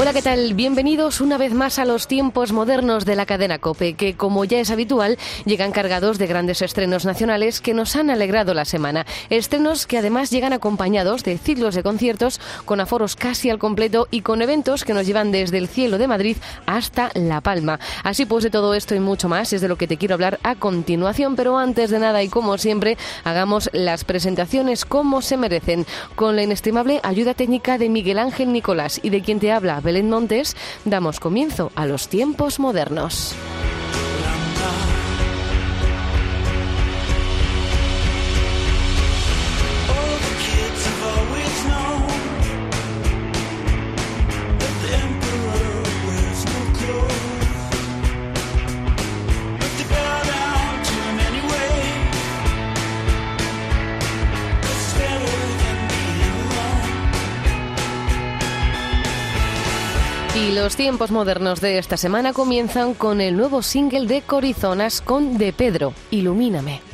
Hola, ¿qué tal? Bienvenidos una vez más a los tiempos modernos de la cadena Cope, que como ya es habitual, llegan cargados de grandes estrenos nacionales que nos han alegrado la semana. Estrenos que además llegan acompañados de ciclos de conciertos con aforos casi al completo y con eventos que nos llevan desde el cielo de Madrid hasta La Palma. Así pues, de todo esto y mucho más es de lo que te quiero hablar a continuación, pero antes de nada y como siempre, hagamos las presentaciones como se merecen, con la inestimable ayuda técnica de Miguel Ángel Nicolás y de quien te habla Belén Montes, damos comienzo a los tiempos modernos. Tiempos modernos de esta semana comienzan con el nuevo single de Corizonas con De Pedro, Ilumíname.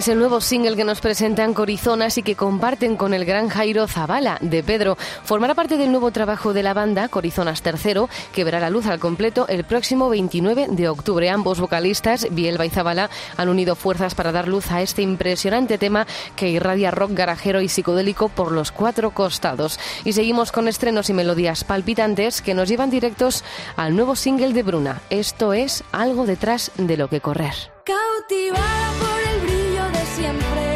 Es el nuevo single que nos presentan Corizonas y que comparten con el gran Jairo Zavala de Pedro. Formará parte del nuevo trabajo de la banda Corizonas III, que verá la luz al completo el próximo 29 de octubre. Ambos vocalistas, Bielba y Zavala, han unido fuerzas para dar luz a este impresionante tema que irradia rock garajero y psicodélico por los cuatro costados. Y seguimos con estrenos y melodías palpitantes que nos llevan directos al nuevo single de Bruna. Esto es algo detrás de lo que correr. Cautivada por el brillo siempre.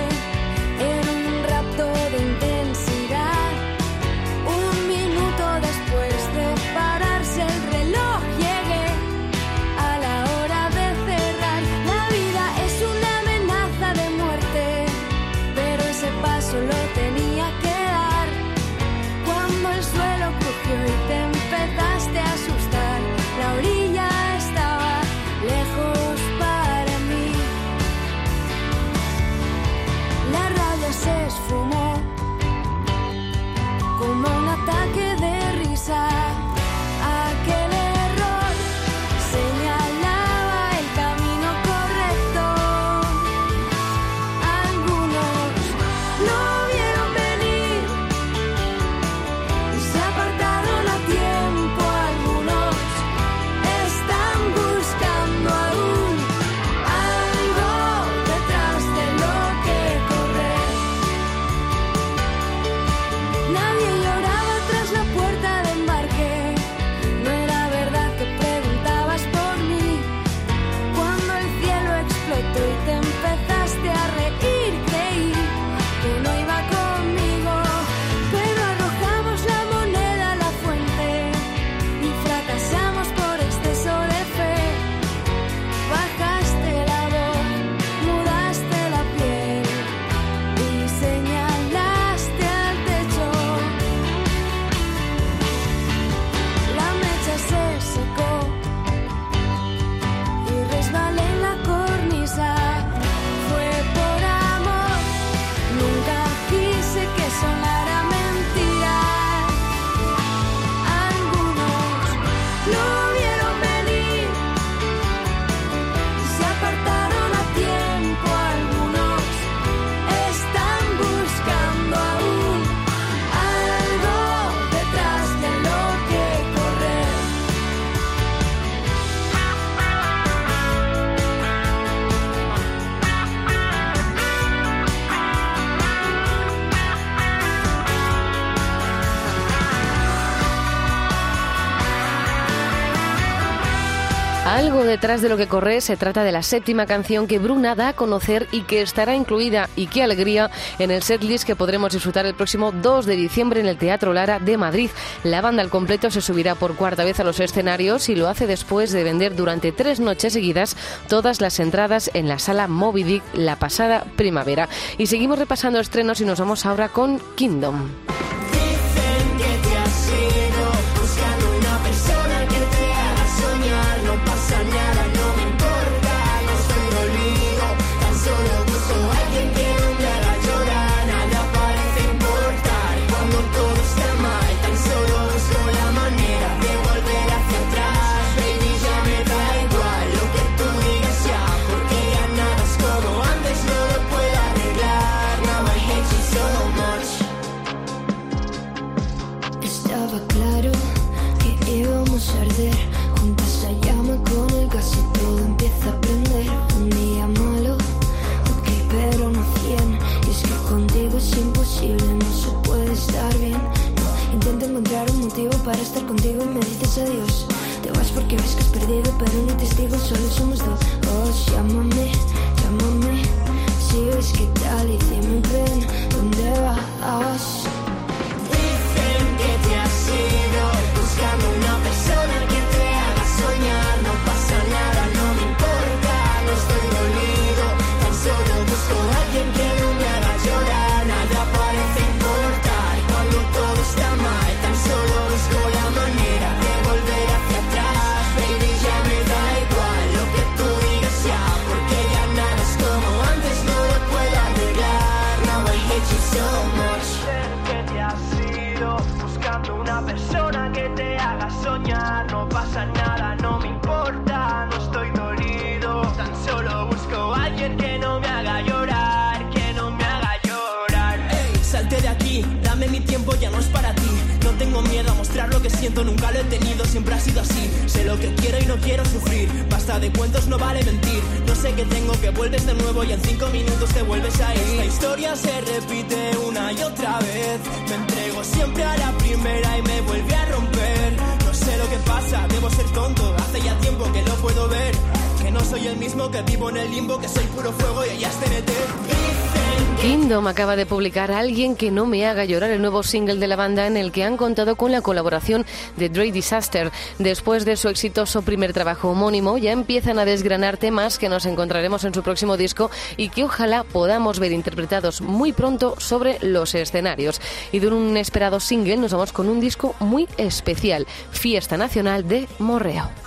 Detrás de lo que corre se trata de la séptima canción que Bruna da a conocer y que estará incluida, y qué alegría, en el setlist que podremos disfrutar el próximo 2 de diciembre en el Teatro Lara de Madrid. La banda al completo se subirá por cuarta vez a los escenarios y lo hace después de vender durante tres noches seguidas todas las entradas en la sala Moby Dick la pasada primavera. Y seguimos repasando estrenos y nos vamos ahora con Kingdom. Para estar contigo me dices adiós. Te vas porque ves que has perdido, pero ni testigo, solo somos dos. Oh, llámame, llámame. Si ves que tal y dime ven, ¿dónde vas? Dicen que te has ido buscando una siento, nunca lo he tenido, siempre ha sido así. Sé lo que quiero y no quiero sufrir. Basta de cuentos, no vale mentir. No sé qué tengo, que vuelves de nuevo y en cinco minutos te vuelves a ir. Esta historia se repite una y otra vez. Me entrego siempre a la primera y me vuelve a romper. No sé lo que pasa, debo ser tonto. Hace ya tiempo que lo puedo ver. Que no soy el mismo, que vivo en el limbo, que soy puro fuego y ella es TNT. Kingdom acaba de publicar Alguien que no me haga llorar, el nuevo single de la banda en el que han contado con la colaboración de Dre Disaster. Después de su exitoso primer trabajo homónimo, ya empiezan a desgranar temas que nos encontraremos en su próximo disco y que ojalá podamos ver interpretados muy pronto sobre los escenarios. Y de un esperado single nos vamos con un disco muy especial, Fiesta Nacional de Morreo.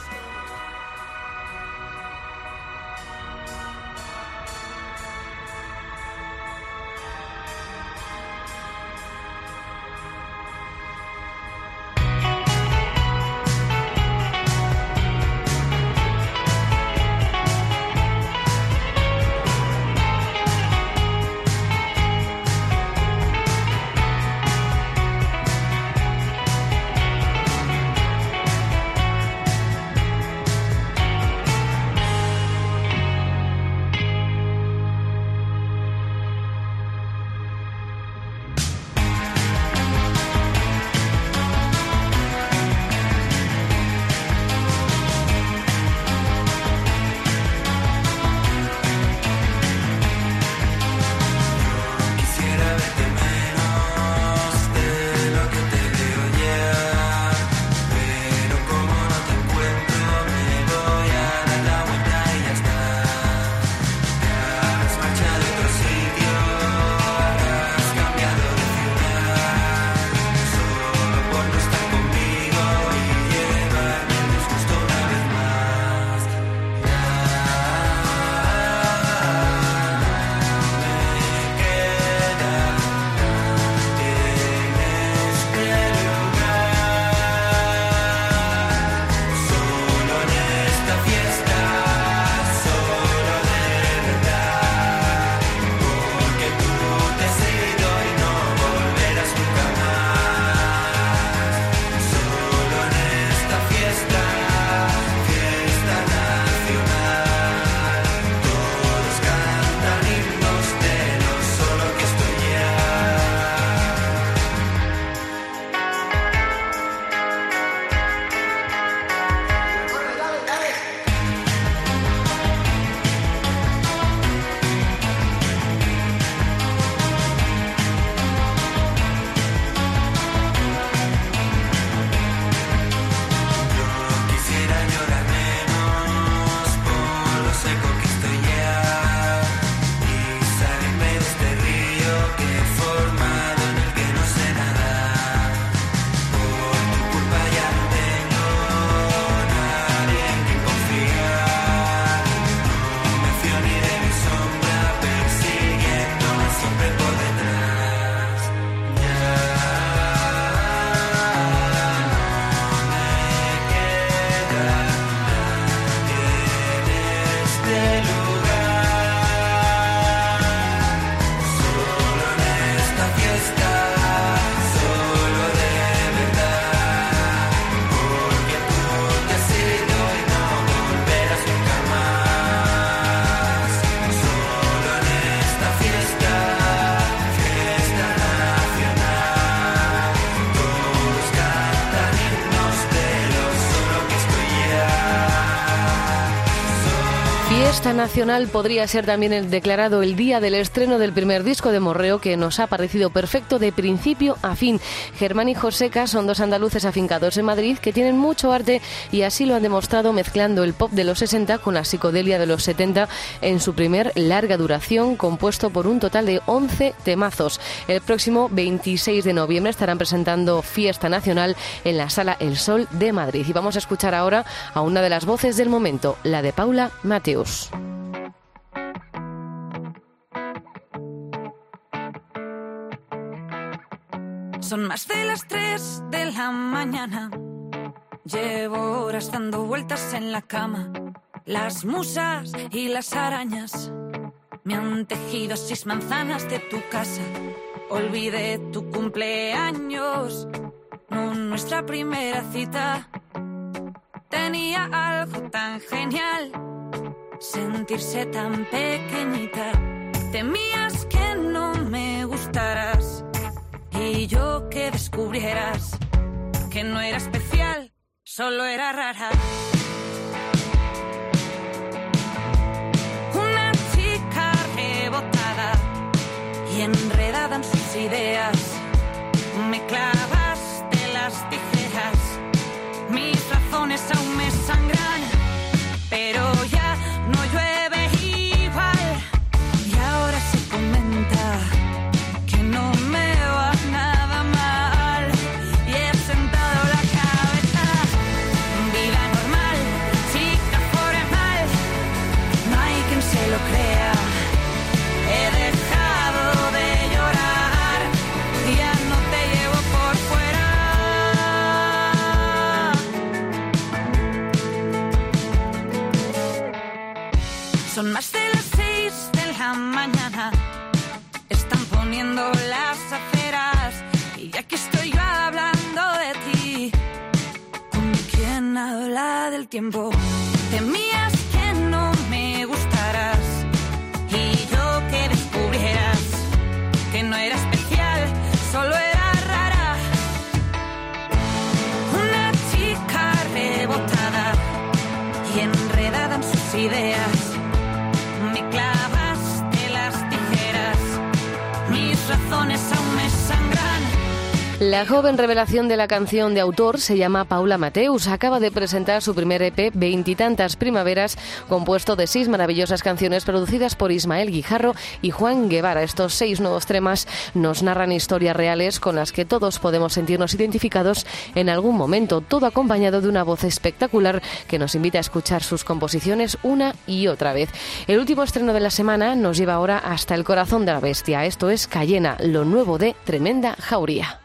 Nacional podría ser también el declarado el día del estreno del primer disco de Morreo que nos ha parecido perfecto de principio a fin. Germán y Joseca son dos andaluces afincados en Madrid que tienen mucho arte y así lo han demostrado mezclando el pop de los 60 con la psicodelia de los 70 en su primer larga duración compuesto por un total de 11 temazos. El próximo 26 de noviembre estarán presentando Fiesta Nacional en la Sala El Sol de Madrid y vamos a escuchar ahora a una de las voces del momento, la de Paula Mateus. Son más de las 3 de la mañana. Llevo horas dando vueltas en la cama. Las musas y las arañas me han tejido seis manzanas de tu casa. Olvidé tu cumpleaños, nuestra primera cita. Tenía algo tan genial, sentirse tan pequeñita. Temías que no me gustaras y yo que descubrieras que no era especial, solo era rara. Una chica rebotada y enredada en sus ideas. Joven revelación de la canción de autor se llama Paula Mateus. Acaba de presentar su primer EP, Veintitantas Primaveras, compuesto de seis maravillosas canciones producidas por Ismael Guijarro y Juan Guevara. Estos seis nuevos temas nos narran historias reales con las que todos podemos sentirnos identificados en algún momento, todo acompañado de una voz espectacular que nos invita a escuchar sus composiciones una y otra vez. El último estreno de la semana nos lleva ahora hasta el corazón de la bestia. Esto es Cayena, lo nuevo de Tremenda Jauría.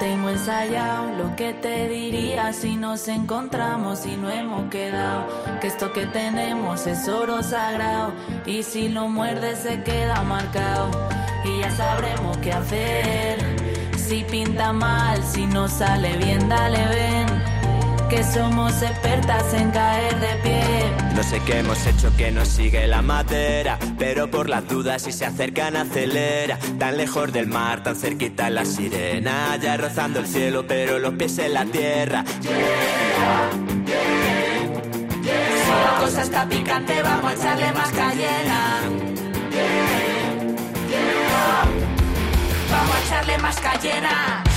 Tengo ensayado lo que te diría si nos encontramos y no hemos quedado. Que esto que tenemos es oro sagrado y si lo muerdes se queda marcado. Y ya sabremos qué hacer. Si pinta mal, si no sale bien, dale ven. Que somos expertas en caer de pie. No sé qué hemos hecho que nos sigue la madera, pero por las dudas si se acercan acelera. Tan lejos del mar, tan cerquita la sirena, ya rozando el cielo, pero los pies en la tierra. Si la cosa está picante, vamos a echarle más cayena. Vamos a echarle más cayena.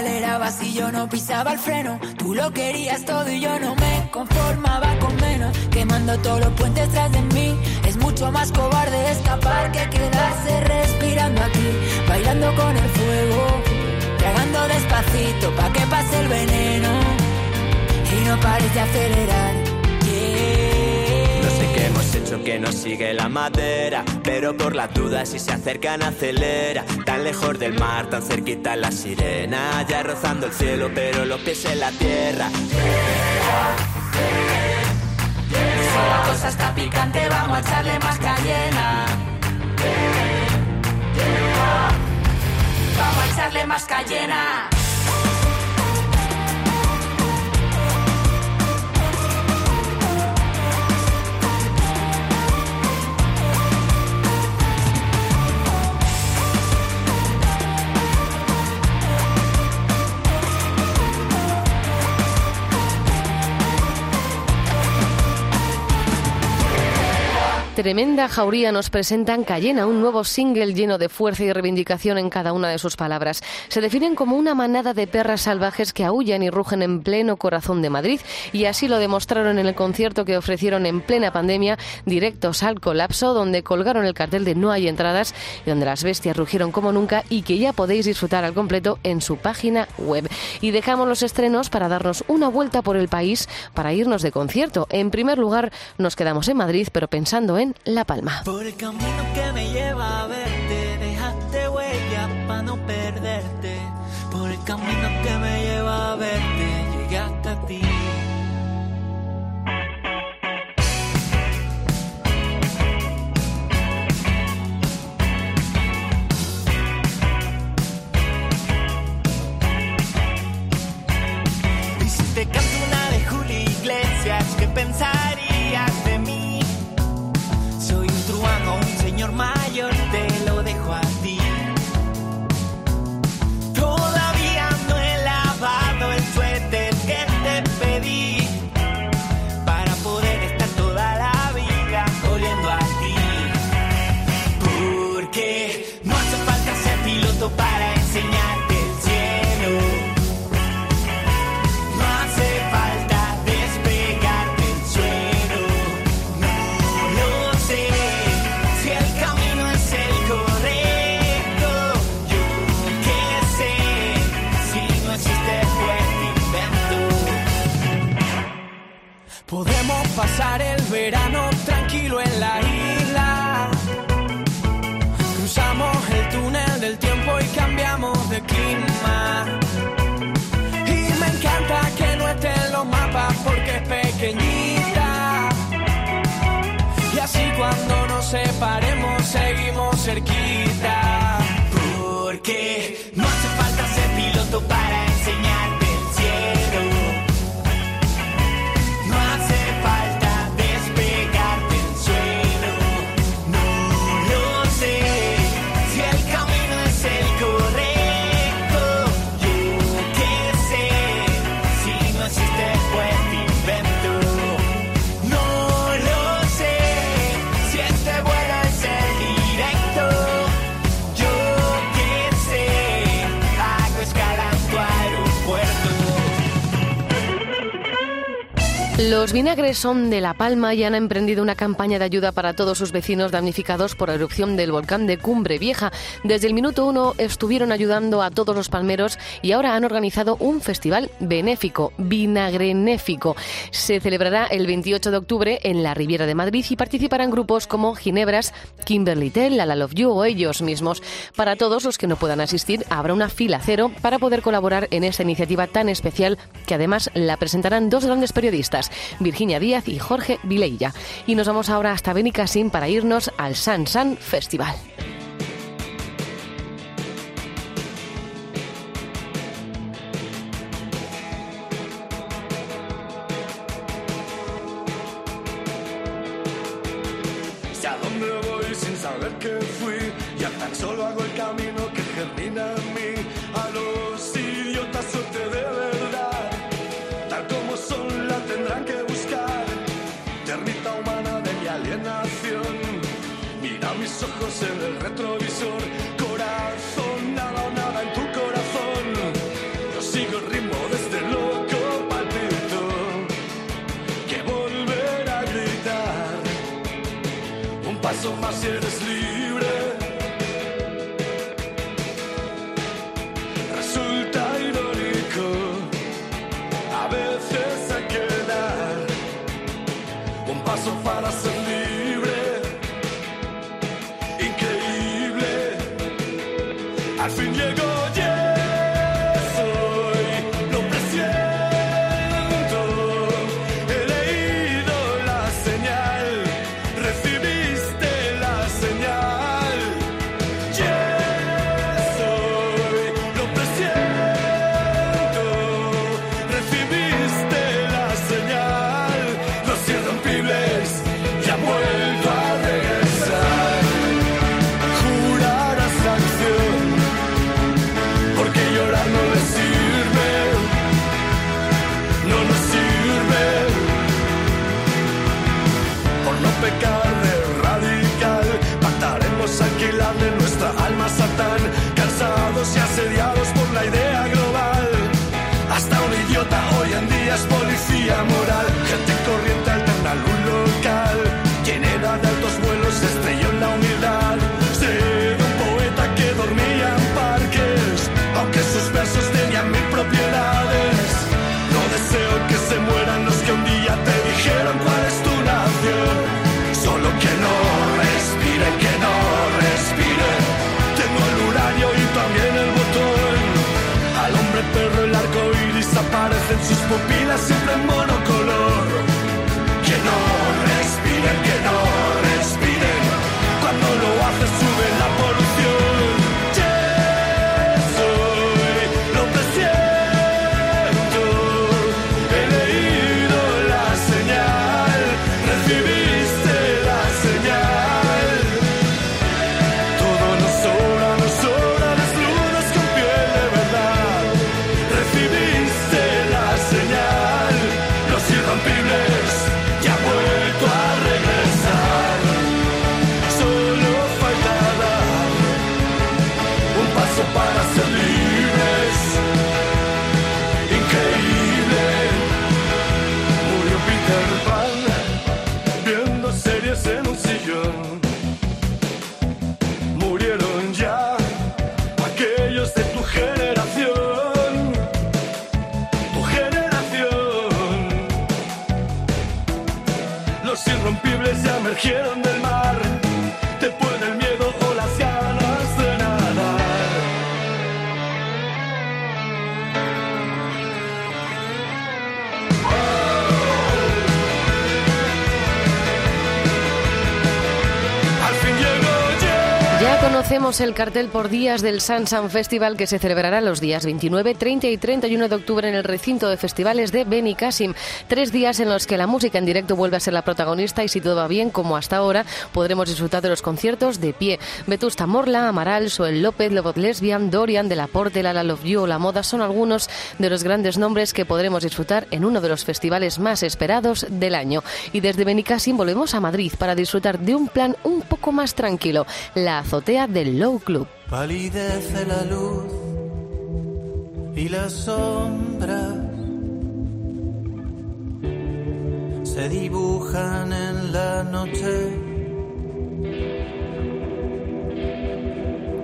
Acelerabas y yo no pisaba el freno. Tú lo querías todo y yo no me conformaba con menos. Quemando todos los puentes tras de mí. Es mucho más cobarde escapar que quedarse respirando aquí. Bailando con el fuego. Tragando despacito pa' que pase el veneno. Y no pares de acelerar. Que nos sigue la madera, pero por las dudas si se acercan acelera. Tan lejos del mar, tan cerquita la sirena, ya rozando el cielo, pero los pies en la tierra. Si la cosa está picante, vamos a echarle más cayena. Vamos a echarle más cayena. Tremenda Jauría nos presentan Cayena, un nuevo single lleno de fuerza y reivindicación en cada una de sus palabras. Se definen como una manada de perras salvajes que aullan y rugen en pleno corazón de Madrid y así lo demostraron en el concierto que ofrecieron en plena pandemia, directos al colapso, donde colgaron el cartel de No hay entradas y donde las bestias rugieron como nunca y que ya podéis disfrutar al completo en su página web. Y dejamos los estrenos para darnos una vuelta por el país para irnos de concierto. En primer lugar, nos quedamos en Madrid, pero pensando en La Palma. Por el camino que me lleva a verte, dejaste huella para no perderte. Por el camino que me lleva a verte, llegué hasta ti. Te canto así cuando nos separemos seguimos cerquita. Los vinagres son de La Palma y han emprendido una campaña de ayuda para todos sus vecinos damnificados por la erupción del volcán de Cumbre Vieja. Desde el minuto uno estuvieron ayudando a todos los palmeros y ahora han organizado un festival benéfico, vinagrenéfico. Se celebrará el 28 de octubre en la Riviera de Madrid y participarán grupos como Ginebras, Kimberly Tell, La Love You o ellos mismos. Para todos los que no puedan asistir, habrá una fila cero para poder colaborar en esta iniciativa tan especial que además la presentarán dos grandes periodistas, Virginia Díaz y Jorge Vileilla. Y nos vamos ahora hasta Benicassim para irnos al San San Festival. retrovisore. Satán, cansados y asediados aparece en el cartel por días del Sansan Festival que se celebrará los días 29, 30 y 31 de octubre en el recinto de festivales de Benicassim. Tres días en los que la música en directo vuelve a ser la protagonista y si todo va bien, como hasta ahora, podremos disfrutar de los conciertos de pie. Vetusta Morla, Amaral, Soel López, Lobot Lesbian, Dorian, De La Porte, La Love You o La Moda son algunos de los grandes nombres que podremos disfrutar en uno de los festivales más esperados del año. Y desde Benicassim volvemos a Madrid para disfrutar de un plan un poco más tranquilo, la azotea del Low Club. Palidece la luz y las sombras se dibujan en la noche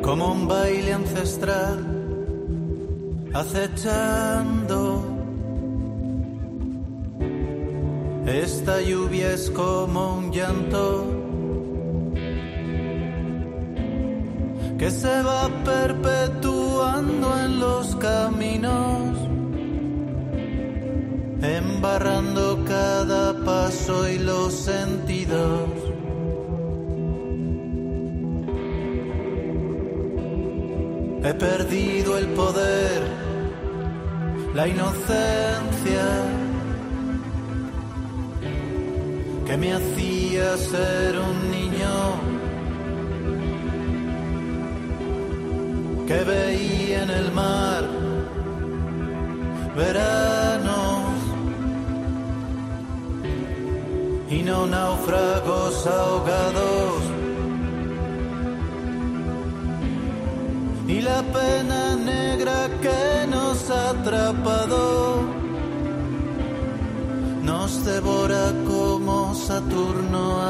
como un baile ancestral acechando. Esta lluvia es como un llanto que se va perpetuando en los caminos, embarrando cada paso y los sentidos. He perdido el poder, la inocencia que me hacía ser un niño. Que veía en el mar veranos y no náufragos ahogados. Y la pena negra que nos ha atrapado nos devora como Saturno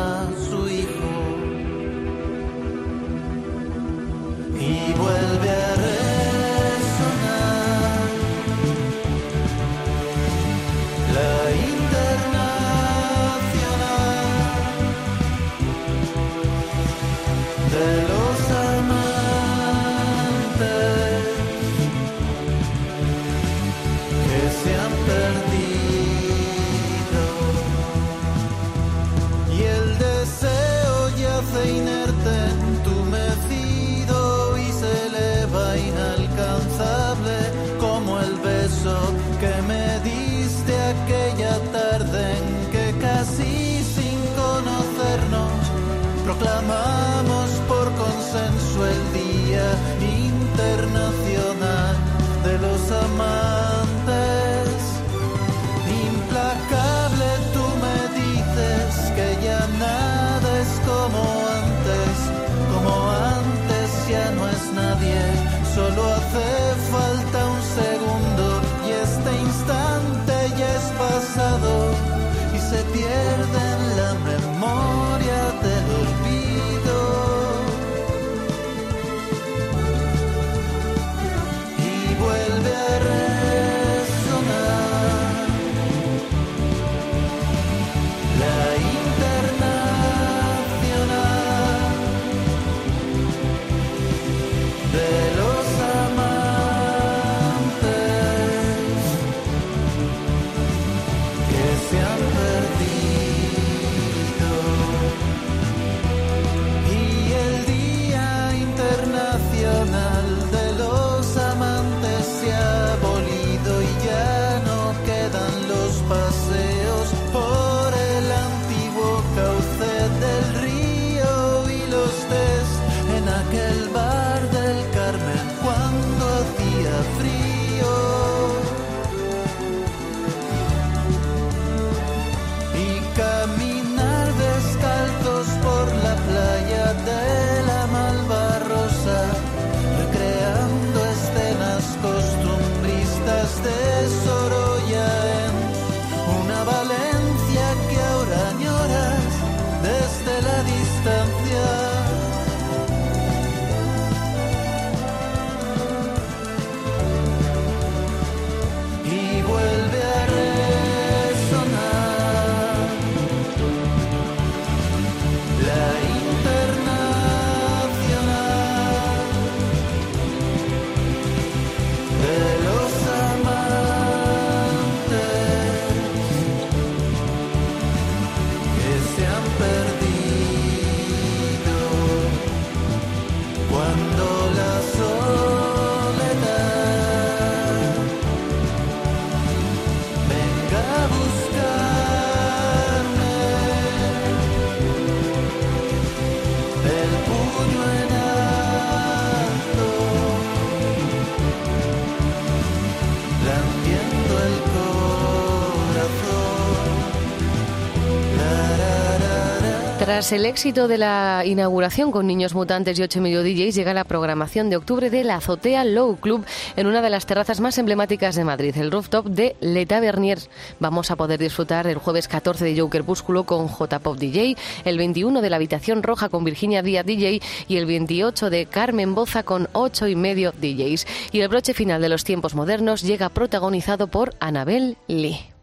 Tras el éxito de la inauguración con Niños Mutantes y 8 medio DJs, llega la programación de octubre de la Azotea Low Club en una de las terrazas más emblemáticas de Madrid, el rooftop de Le Tavernier. Vamos a poder disfrutar el jueves 14 de Joker Búsculo con J-Pop DJ, el 21 de la Habitación Roja con Virginia Díaz DJ y el 28 de Carmen Boza con 8 y medio DJs. Y el broche final de los tiempos modernos llega protagonizado por Anabel Lee.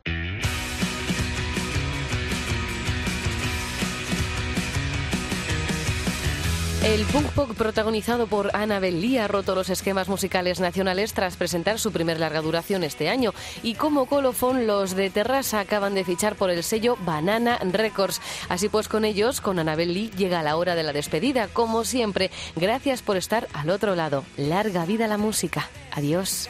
El punk pop protagonizado por Annabel Lee ha roto los esquemas musicales nacionales tras presentar su primer larga duración este año. Y como colofón, los de Terrassa acaban de fichar por el sello Banana Records. Así pues, con ellos, con Annabel Lee, llega la hora de la despedida. Como siempre, gracias por estar al otro lado. Larga vida la música. Adiós.